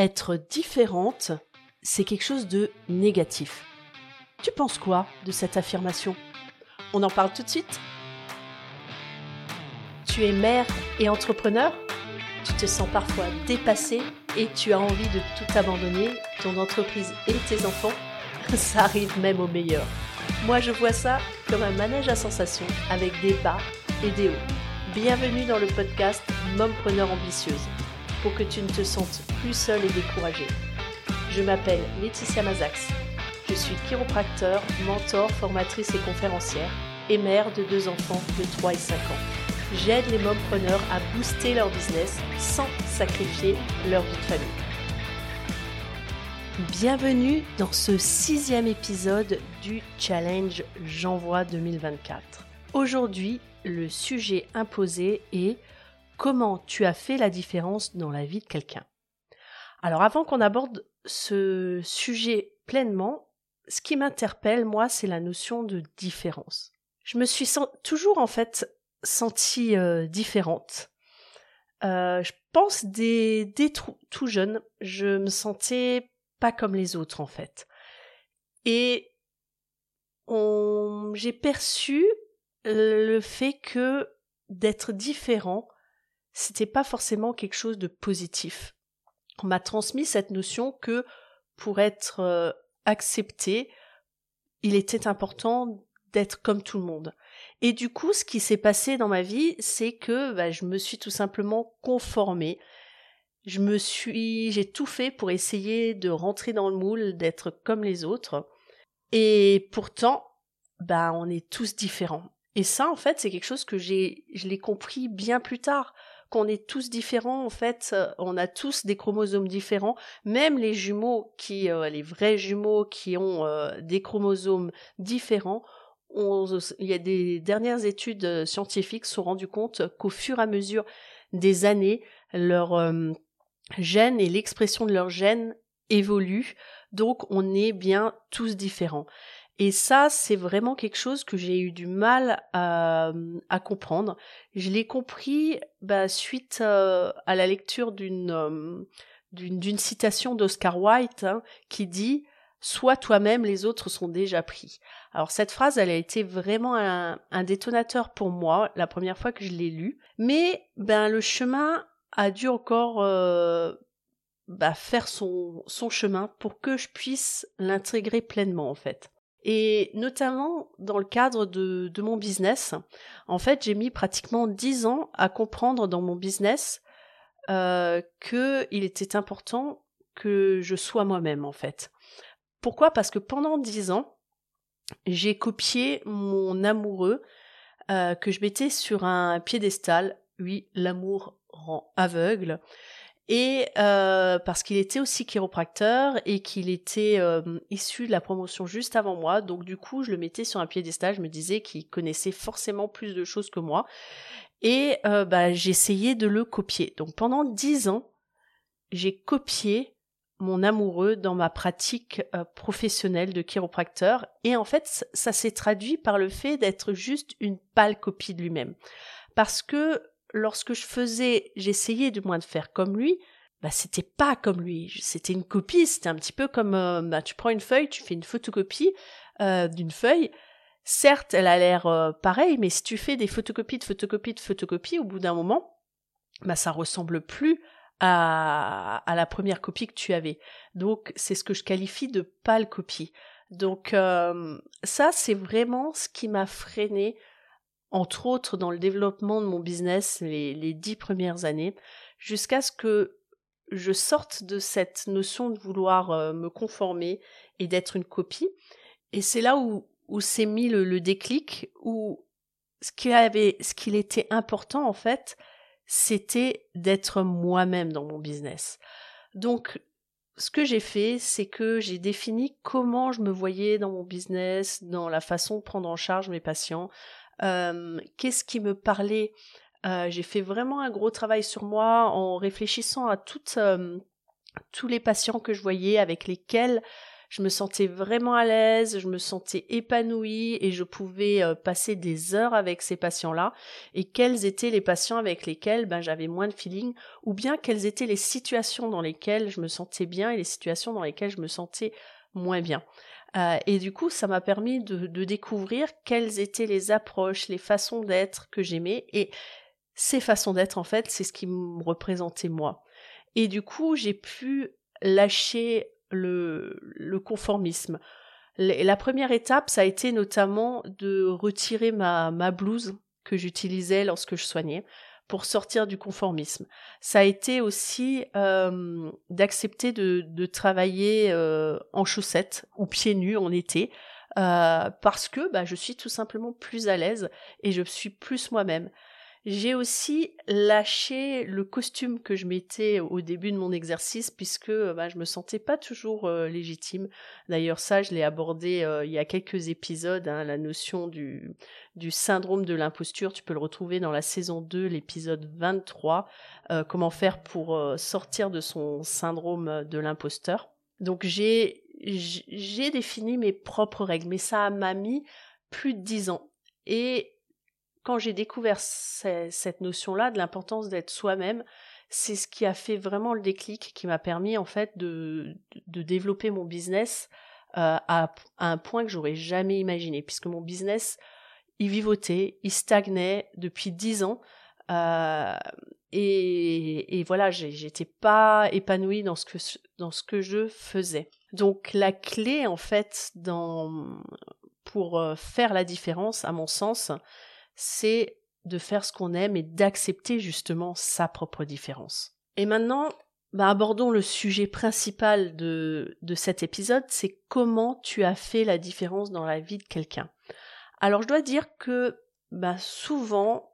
être différente, c'est quelque chose de négatif. Tu penses quoi de cette affirmation? On en parle tout de suite Tu es mère et entrepreneur? Tu te sens parfois dépassée et tu as envie de tout abandonner, ton entreprise et tes enfants? Ça arrive même au meilleur. Moi je vois ça comme un manège à sensations avec des bas et des hauts. Bienvenue dans le podcast Mompreneur ambitieuse pour que tu ne te sentes plus seule et découragée. Je m'appelle Laetitia Mazax. Je suis chiropracteur, mentor, formatrice et conférencière et mère de deux enfants de 3 et 5 ans. J'aide les mompreneurs à booster leur business sans sacrifier leur vie de famille. Bienvenue dans ce sixième épisode du Challenge J'envoie 2024. Aujourd'hui, le sujet imposé est comment tu as fait la différence dans la vie de quelqu'un. Alors avant qu'on aborde ce sujet pleinement, ce qui m'interpelle, moi, c'est la notion de différence. Je me suis toujours, en fait, sentie euh, différente. Euh, je pense dès, dès tout jeune, je me sentais pas comme les autres, en fait. Et j'ai perçu le fait que d'être différent, c'était pas forcément quelque chose de positif. On m'a transmis cette notion que pour être euh, accepté, il était important d'être comme tout le monde. Et du coup, ce qui s'est passé dans ma vie, c'est que bah, je me suis tout simplement conformée. Je me suis, j'ai tout fait pour essayer de rentrer dans le moule, d'être comme les autres. Et pourtant, bah, on est tous différents. Et ça, en fait, c'est quelque chose que j'ai, je l'ai compris bien plus tard qu'on est tous différents en fait, euh, on a tous des chromosomes différents, même les jumeaux qui euh, les vrais jumeaux qui ont euh, des chromosomes différents, il y a des dernières études scientifiques se sont rendues compte qu'au fur et à mesure des années, leur gènes et l'expression de leurs gènes évoluent, donc on est bien tous différents. Et ça, c'est vraiment quelque chose que j'ai eu du mal à, comprendre. Je l'ai compris bah, suite euh, à la lecture d'une euh, citation d'Oscar Wilde hein, qui dit Sois toi-même, les autres sont déjà pris. Alors cette phrase, elle a été vraiment un, un détonateur pour moi la première fois que je l'ai lue, mais ben le chemin a dû encore euh, bah, faire son, son chemin pour que je puisse l'intégrer pleinement en fait. Et notamment dans le cadre de, mon business, en fait, j'ai mis pratiquement dix ans à comprendre dans mon business euh, qu'il était important que je sois moi-même, en fait. Pourquoi? Parce que pendant dix ans, j'ai copié mon amoureux euh, que je mettais sur un piédestal. Oui, l'amour rend aveugle et euh, parce qu'il était aussi chiropracteur et qu'il était euh, issu de la promotion juste avant moi, donc du coup je le mettais sur un piédestal, je me disais qu'il connaissait forcément plus de choses que moi, et euh, bah, j'essayais de le copier. Donc pendant dix ans, j'ai copié mon amoureux dans ma pratique professionnelle de chiropracteur, et en fait ça s'est traduit par le fait d'être juste une pâle copie de lui-même. Parce que lorsque je faisais, j'essayais du moins de faire comme lui, bah c'était pas comme lui, c'était une copie, c'était un petit peu comme euh, bah, tu prends une feuille, tu fais une photocopie euh, d'une feuille. Certes, elle a l'air euh, pareille, mais si tu fais des photocopies de photocopies de photocopies, au bout d'un moment, bah ça ressemble plus à, à la première copie que tu avais. Donc c'est ce que je qualifie de pâle copie. Donc ça c'est vraiment ce qui m'a freiné entre autres dans le développement de mon business les, dix premières années, jusqu'à ce que je sorte de cette notion de vouloir euh, me conformer et d'être une copie. Et c'est là où, s'est mis le, déclic, où ce ce qu'il était important en fait, c'était d'être moi-même dans mon business. Donc, ce que j'ai fait, c'est que j'ai défini comment je me voyais dans mon business, dans la façon de prendre en charge mes patients, qu'est-ce qui me parlait? J'ai fait vraiment un gros travail sur moi en réfléchissant à toutes, tous les patients que je voyais avec lesquels je me sentais vraiment à l'aise, je me sentais épanouie et je pouvais euh, passer des heures avec ces patients-là et quels étaient les patients avec lesquels ben, j'avais moins de feeling ou bien quelles étaient les situations dans lesquelles je me sentais bien et les situations dans lesquelles je me sentais moins bien? Euh, et du coup, ça m'a permis de, découvrir quelles étaient les approches, les façons d'être que j'aimais. Et ces façons d'être, en fait, c'est ce qui me représentait moi. Et du coup, j'ai pu lâcher le, le conformisme. La première étape, ça a été notamment de retirer ma, ma blouse que j'utilisais lorsque je soignais pour sortir du conformisme. Ça a été aussi euh, d'accepter de, travailler euh, en chaussettes ou pieds nus en été euh, parce que bah, je suis tout simplement plus à l'aise et je suis plus moi-même. J'ai aussi lâché le costume que je mettais au début de mon exercice puisque bah, je me sentais pas toujours euh, légitime. D'ailleurs ça je l'ai abordé euh, il y a quelques épisodes, hein, la notion du, du syndrome de l'imposture. Tu peux le retrouver dans la saison 2, l'épisode 23, euh, comment faire pour sortir de son syndrome de l'imposteur. Donc j'ai j'ai défini mes propres règles, mais ça m'a mis plus de dix ans. Et quand j'ai découvert cette notion-là de l'importance d'être soi-même, c'est ce qui a fait vraiment le déclic, qui m'a permis en fait de, de développer mon business euh, à, un point que j'aurais jamais imaginé, puisque mon business, il vivotait, il stagnait depuis dix ans. Euh, et, et, voilà, j'étais pas épanouie dans ce que dans ce que je faisais. Donc la clé en fait dans pour euh, faire la différence, à mon sens, c'est de faire ce qu'on aime et d'accepter justement sa propre différence. Et maintenant, bah, abordons le sujet principal de, de cet épisode, c'est comment tu as fait la différence dans la vie de quelqu'un. Alors je dois dire que bah, souvent,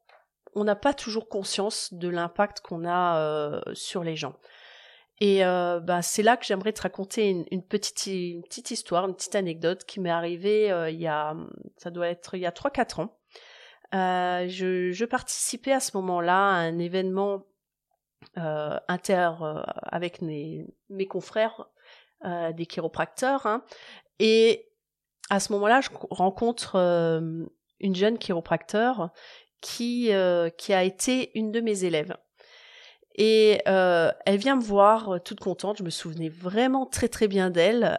on n'a pas toujours conscience de l'impact qu'on a euh, sur les gens. Et euh, bah, c'est là que j'aimerais te raconter une, petite, petite histoire, une petite anecdote qui m'est arrivée euh, il y a, ça doit être il y a 3-4 ans. Euh, je, participais à ce moment-là à un événement euh, inter euh, avec mes, confrères des chiropracteurs hein, et à ce moment-là, je rencontre une jeune chiropracteur qui qui a été une de mes élèves. Et elle vient me voir toute contente. Je me souvenais vraiment très très bien d'elle.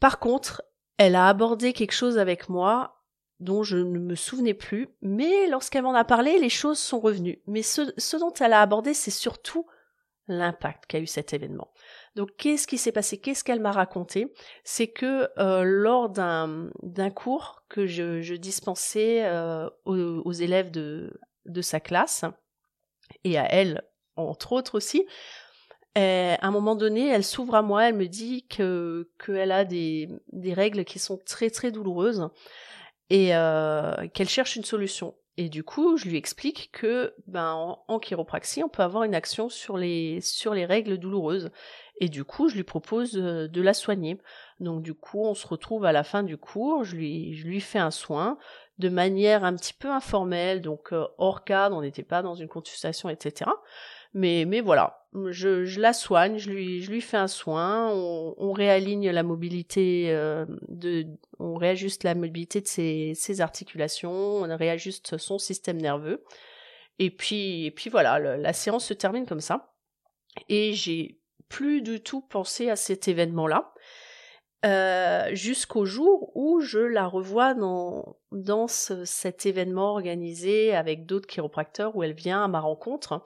par contre, elle a abordé quelque chose avec moi dont je ne me souvenais plus, mais lorsqu'elle m'en a parlé, les choses sont revenues. Mais ce, dont elle a abordé, c'est surtout l'impact qu'a eu cet événement. Donc qu'est-ce qui s'est passé? Qu'est-ce qu'elle m'a raconté? C'est que euh, lors d'un d'un-cours que je, dispensais euh, aux, élèves de, sa classe, et à elle, entre autres aussi, à un moment donné, elle s'ouvre à moi, elle me dit que qu'elle a des règles qui sont très très douloureuses et euh, qu'elle cherche une solution. Et du coup, je lui explique que ben en, chiropraxie, on peut avoir une action sur les sur les règles douloureuses. Et du coup, je lui propose euh, de la soigner. Donc du coup, on se retrouve à la fin du cours, je lui je lui fais un soin de manière un petit peu informelle, donc euh, hors cadre, on n'était pas dans une consultation, etc. Mais, mais voilà, je, je, la soigne, je lui, je lui fais un soin, on, on réaligne la mobilité euh, de, on réajuste la mobilité de ses, ses, articulations, on réajuste son système nerveux. Et puis, et puis voilà, la séance se termine comme ça. Et j'ai plus du tout pensé à cet événement-là. Euh, jusqu'au jour où je la revois dans, dans ce, cet événement organisé avec d'autres chiropracteurs où elle vient à ma rencontre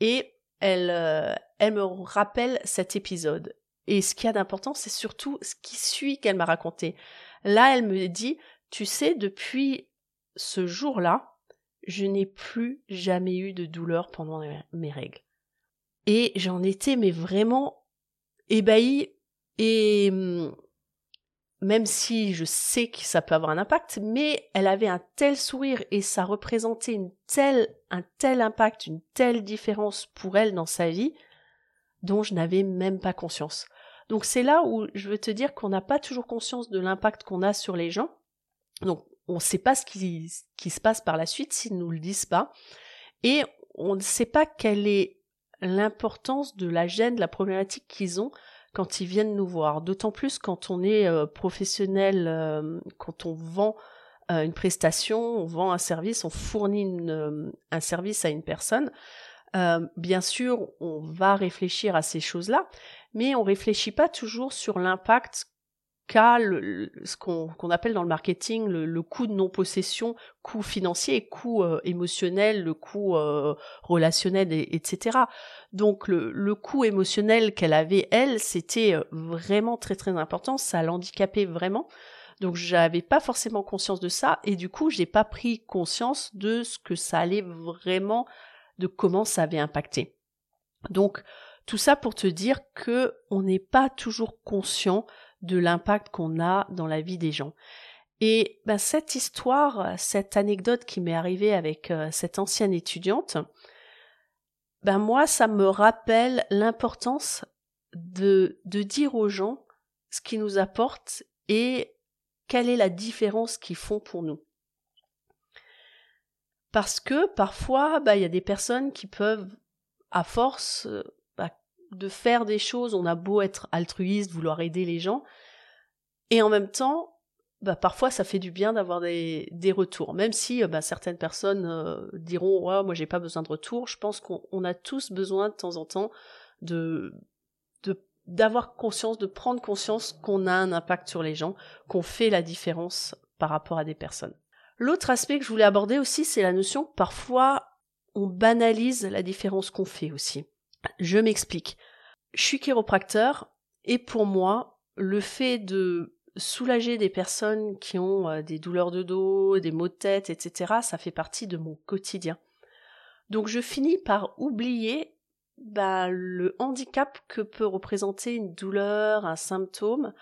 et elle, euh, elle me rappelle cet épisode. Et ce qu'il y a d'important, c'est surtout ce qui suit qu'elle m'a raconté. Là, elle me dit, tu sais, depuis ce jour-là, je n'ai plus jamais eu de douleur pendant mes règles. Et j'en étais, mais vraiment ébahie et hum, même si je sais que ça peut avoir un impact, mais elle avait un tel sourire et ça représentait une telle, un tel impact, une telle différence pour elle dans sa vie, dont je n'avais même pas conscience. Donc c'est là où je veux te dire qu'on n'a pas toujours conscience de l'impact qu'on a sur les gens. Donc on ne sait pas ce qui, qui se passe par la suite s'ils ne nous le disent pas. Et on ne sait pas quelle est l'importance de la gêne, de la problématique qu'ils ont quand ils viennent nous voir. D'autant plus quand on est euh, professionnel, euh, quand on vend euh, une prestation, on vend un service, on fournit un service à une personne. bien sûr, on va réfléchir à ces choses-là, mais on réfléchit pas toujours sur l'impact qu'a ce qu'on appelle dans le marketing le, coût de non-possession, coût financier, coût émotionnel, le coût relationnel, etc. Donc le, le coût émotionnel qu'elle avait, elle, c'était euh, vraiment très très important, ça l'handicapait vraiment. Donc j'avais pas forcément conscience de ça et du coup j'ai pas pris conscience de ce que ça allait vraiment, de comment ça avait impacté. Donc tout ça pour te dire que on n'est pas toujours conscient de l'impact qu'on a dans la vie des gens. Et ben, cette histoire, cette anecdote qui m'est arrivée avec euh, cette ancienne étudiante, ben moi, ça me rappelle l'importance de, de dire aux gens ce qu'ils nous apportent et quelle est la différence qu'ils font pour nous. Parce que parfois, bah, il y a des personnes qui peuvent, à force bah, de faire des choses, on a beau être altruiste, vouloir aider les gens, et en même temps, bah, parfois ça fait du bien d'avoir des, retours. Même si euh, bah, certaines personnes euh, diront moi j'ai pas besoin de retour, je pense qu'on a tous besoin de temps en temps de d'avoir conscience, de prendre conscience qu'on a un impact sur les gens, qu'on fait la différence par rapport à des personnes. L'autre aspect que je voulais aborder aussi, c'est la notion que parfois on banalise la différence qu'on fait aussi. Je m'explique. Je suis chiropracteur et pour moi, le fait de soulager des personnes qui ont euh, des douleurs de dos, des maux de tête, etc., ça fait partie de mon quotidien. Donc je finis par oublier bah, le handicap que peut représenter une douleur, un symptôme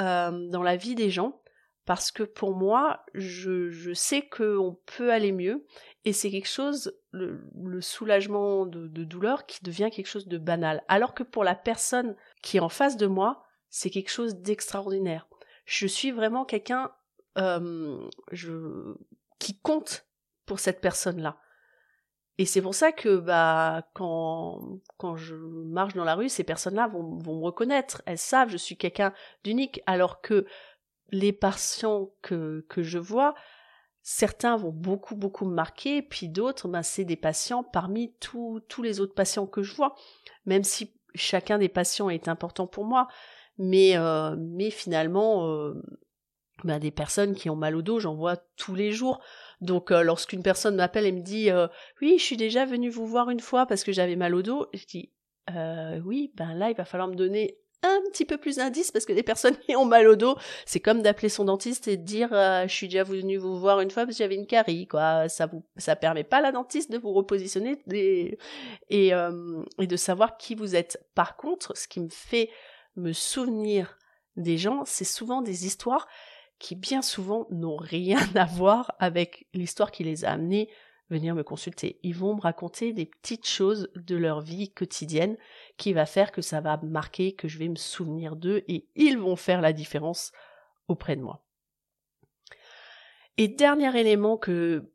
euh, dans la vie des gens, parce que pour moi, je, sais qu'on peut aller mieux, et c'est quelque chose, le, soulagement de, douleur, qui devient quelque chose de banal. Alors que pour la personne qui est en face de moi, c'est quelque chose d'extraordinaire je suis vraiment quelqu'un euh, qui compte pour cette personne-là. Et c'est pour ça que bah quand quand je marche dans la rue, ces personnes-là vont, vont me reconnaître. Elles savent je suis quelqu'un d'unique, alors que les patients que que je vois, certains vont beaucoup beaucoup me marquer, puis d'autres, bah, c'est des patients parmi tous les autres patients que je vois. Même si chacun des patients est important pour moi, mais, euh, mais finalement, euh, ben des personnes qui ont mal au dos, j'en vois tous les jours. Donc euh, lorsqu'une personne m'appelle et me dit oui, je suis déjà venu vous voir une fois parce que j'avais mal au dos, je dis oui, ben là il va falloir me donner un petit peu plus d'indices parce que des personnes qui ont mal au dos, c'est comme d'appeler son dentiste et de dire je suis déjà venu vous voir une fois parce que j'avais une carie quoi. Ça vous ça permet pas à la dentiste de vous repositionner et et, et de savoir qui vous êtes. Par contre, ce qui me fait me souvenir des gens, c'est souvent des histoires qui bien souvent n'ont rien à voir avec l'histoire qui les a amenés venir me consulter. Ils vont me raconter des petites choses de leur vie quotidienne qui va faire que ça va marquer, que je vais me souvenir d'eux et ils vont faire la différence auprès de moi. Et dernier élément que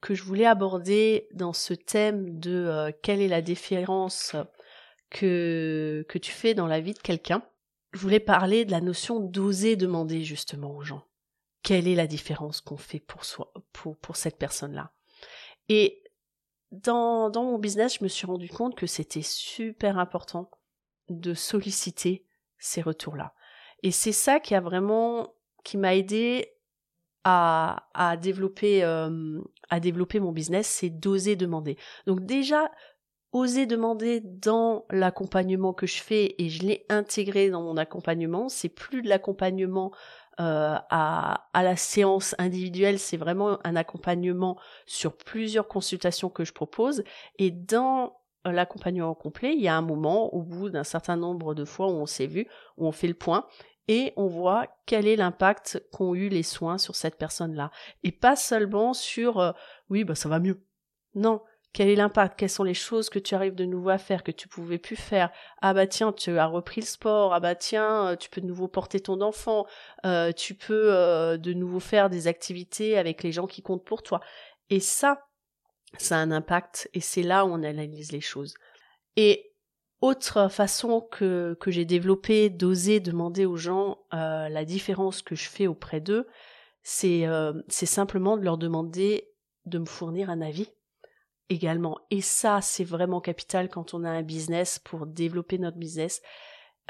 que je voulais aborder dans ce thème de euh, quelle est la différence que, que tu fais dans la vie de quelqu'un, je voulais parler de la notion d'oser demander justement aux gens. Quelle est la différence qu'on fait pour soi, pour, pour cette personne-là? Et dans, mon business, je me suis rendu compte que c'était super important de solliciter ces retours-là. Et c'est ça qui a vraiment, qui m'a aidé à, à développer, euh, à développer mon business, c'est d'oser demander. Donc déjà, oser demander dans l'accompagnement que je fais et je l'ai intégré dans mon accompagnement. C'est plus de l'accompagnement euh, à, à la séance individuelle, c'est vraiment un accompagnement sur plusieurs consultations que je propose. Et dans l'accompagnement complet, il y a un moment, au bout d'un certain nombre de fois où on s'est vu, où on fait le point et on voit quel est l'impact qu'ont eu les soins sur cette personne-là. Et pas seulement sur euh, oui, bah ça va mieux. Non, quel est l'impact? Quelles sont les choses que tu arrives de nouveau à faire que tu pouvais plus faire? Ah bah tiens, tu as repris le sport. Ah bah tiens, euh, tu peux de nouveau porter ton enfant. Euh, tu peux euh, de nouveau faire des activités avec les gens qui comptent pour toi. Et ça, ça a un impact. Et c'est là où on analyse les choses. Et Autre façon que, que j'ai développée d'oser demander aux gens la différence que je fais auprès d'eux, c'est c'est simplement de leur demander de me fournir un avis également. Et ça, c'est vraiment capital quand on a un business pour développer notre business.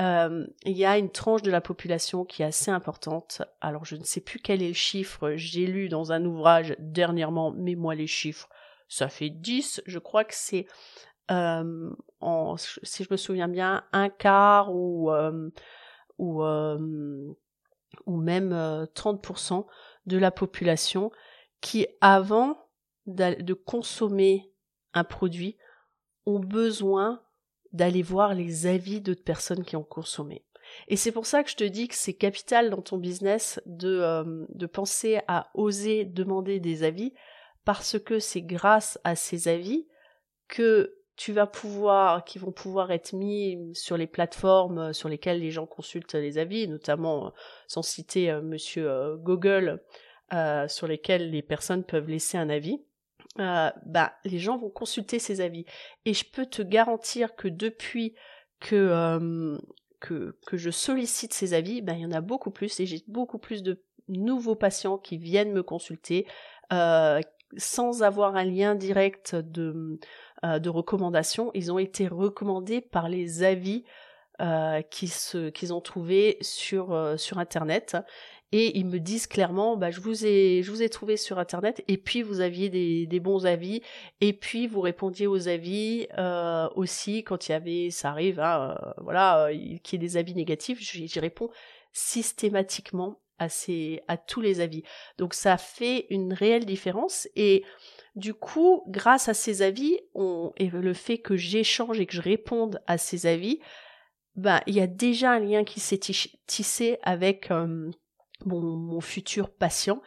Euh, il y a une tranche de la population qui est assez importante. Alors je ne sais plus quel est le chiffre, j'ai lu dans un ouvrage dernièrement, mais moi les chiffres, ça fait 10, je crois que c'est euh, si je me souviens bien, un quart ou, euh, ou, ou même 30% de la population qui, avant de consommer un produit, ont besoin d'aller voir les avis d'autres personnes qui ont consommé. Et c'est pour ça que je te dis que c'est capital dans ton business de, de penser à oser demander des avis, parce que c'est grâce à ces avis que tu vas pouvoir, qui vont pouvoir être mis sur les plateformes euh, sur lesquelles les gens consultent les avis, notamment euh, sans citer euh, Monsieur Google, sur lesquels les personnes peuvent laisser un avis. Bah, les gens vont consulter ces avis. Et je peux te garantir que depuis que que je sollicite ces avis, bah, il y en a beaucoup plus et j'ai beaucoup plus de nouveaux patients qui viennent me consulter sans avoir un lien direct de euh, de recommandations, ils ont été recommandés par les avis euh, qu'ils ont trouvés sur, euh, sur Internet. Et ils me disent clairement, bah, je vous ai, trouvé sur Internet, et puis vous aviez des, bons avis, et puis vous répondiez aux avis euh, aussi quand il y avait, ça arrive, hein, voilà, qu'il y ait des avis négatifs, j'y réponds systématiquement à tous les avis. Donc ça fait une réelle différence et du coup, grâce à ces avis, et le fait que j'échange et que je réponde à ces avis, bah, il y a déjà un lien qui s'est tissé avec euh, mon, futur patient.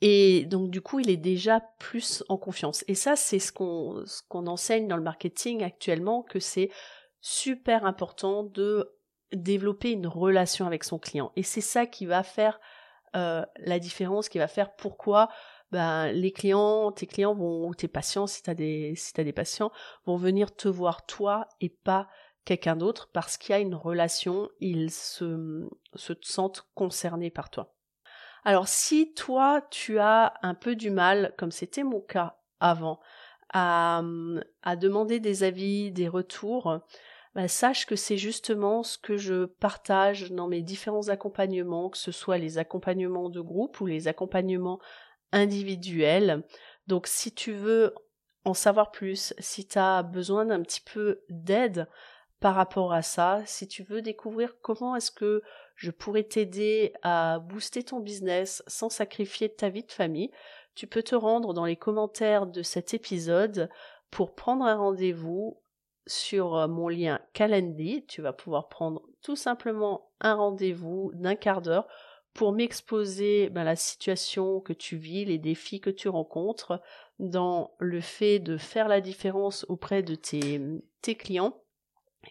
Et donc, du coup, il est déjà plus en confiance. Et ça, c'est ce qu'on enseigne dans le marketing actuellement, que c'est super important de développer une relation avec son client. Et c'est ça qui va faire euh, la différence, qui va faire pourquoi ben, les clients, tes clients vont, ou tes patients, si tu as des patients, vont venir te voir toi et pas quelqu'un d'autre parce qu'il y a une relation, ils se, se sentent concernés par toi. Alors si toi, tu as un peu du mal, comme c'était mon cas avant, à, à demander des avis, des retours, ben, sache que c'est justement ce que je partage dans mes différents accompagnements, que ce soit les accompagnements de groupe ou les accompagnements individuel. Donc si tu veux en savoir plus, si tu as besoin d'un petit peu d'aide par rapport à ça, si tu veux découvrir comment est-ce que je pourrais t'aider à booster ton business sans sacrifier ta vie de famille, tu peux te rendre dans les commentaires de cet épisode pour prendre un rendez-vous sur euh, mon lien Calendly. Tu vas pouvoir prendre tout simplement un rendez-vous d'un quart d'heure pour m'exposer ben, la situation que tu vis, les défis que tu rencontres, dans le fait de faire la différence auprès de tes, tes clients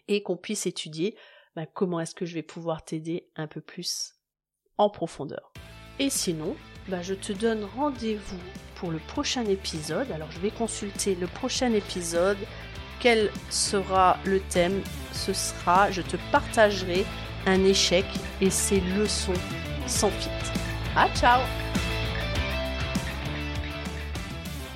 et qu'on puisse étudier ben, comment est-ce que je vais pouvoir t'aider un peu plus en profondeur. Et sinon, ben, je te donne rendez-vous pour le prochain épisode. Alors je vais consulter le prochain épisode. Quel sera le thème? Ce sera, je te partagerai un échec et ses leçons sans fit. Ah, ciao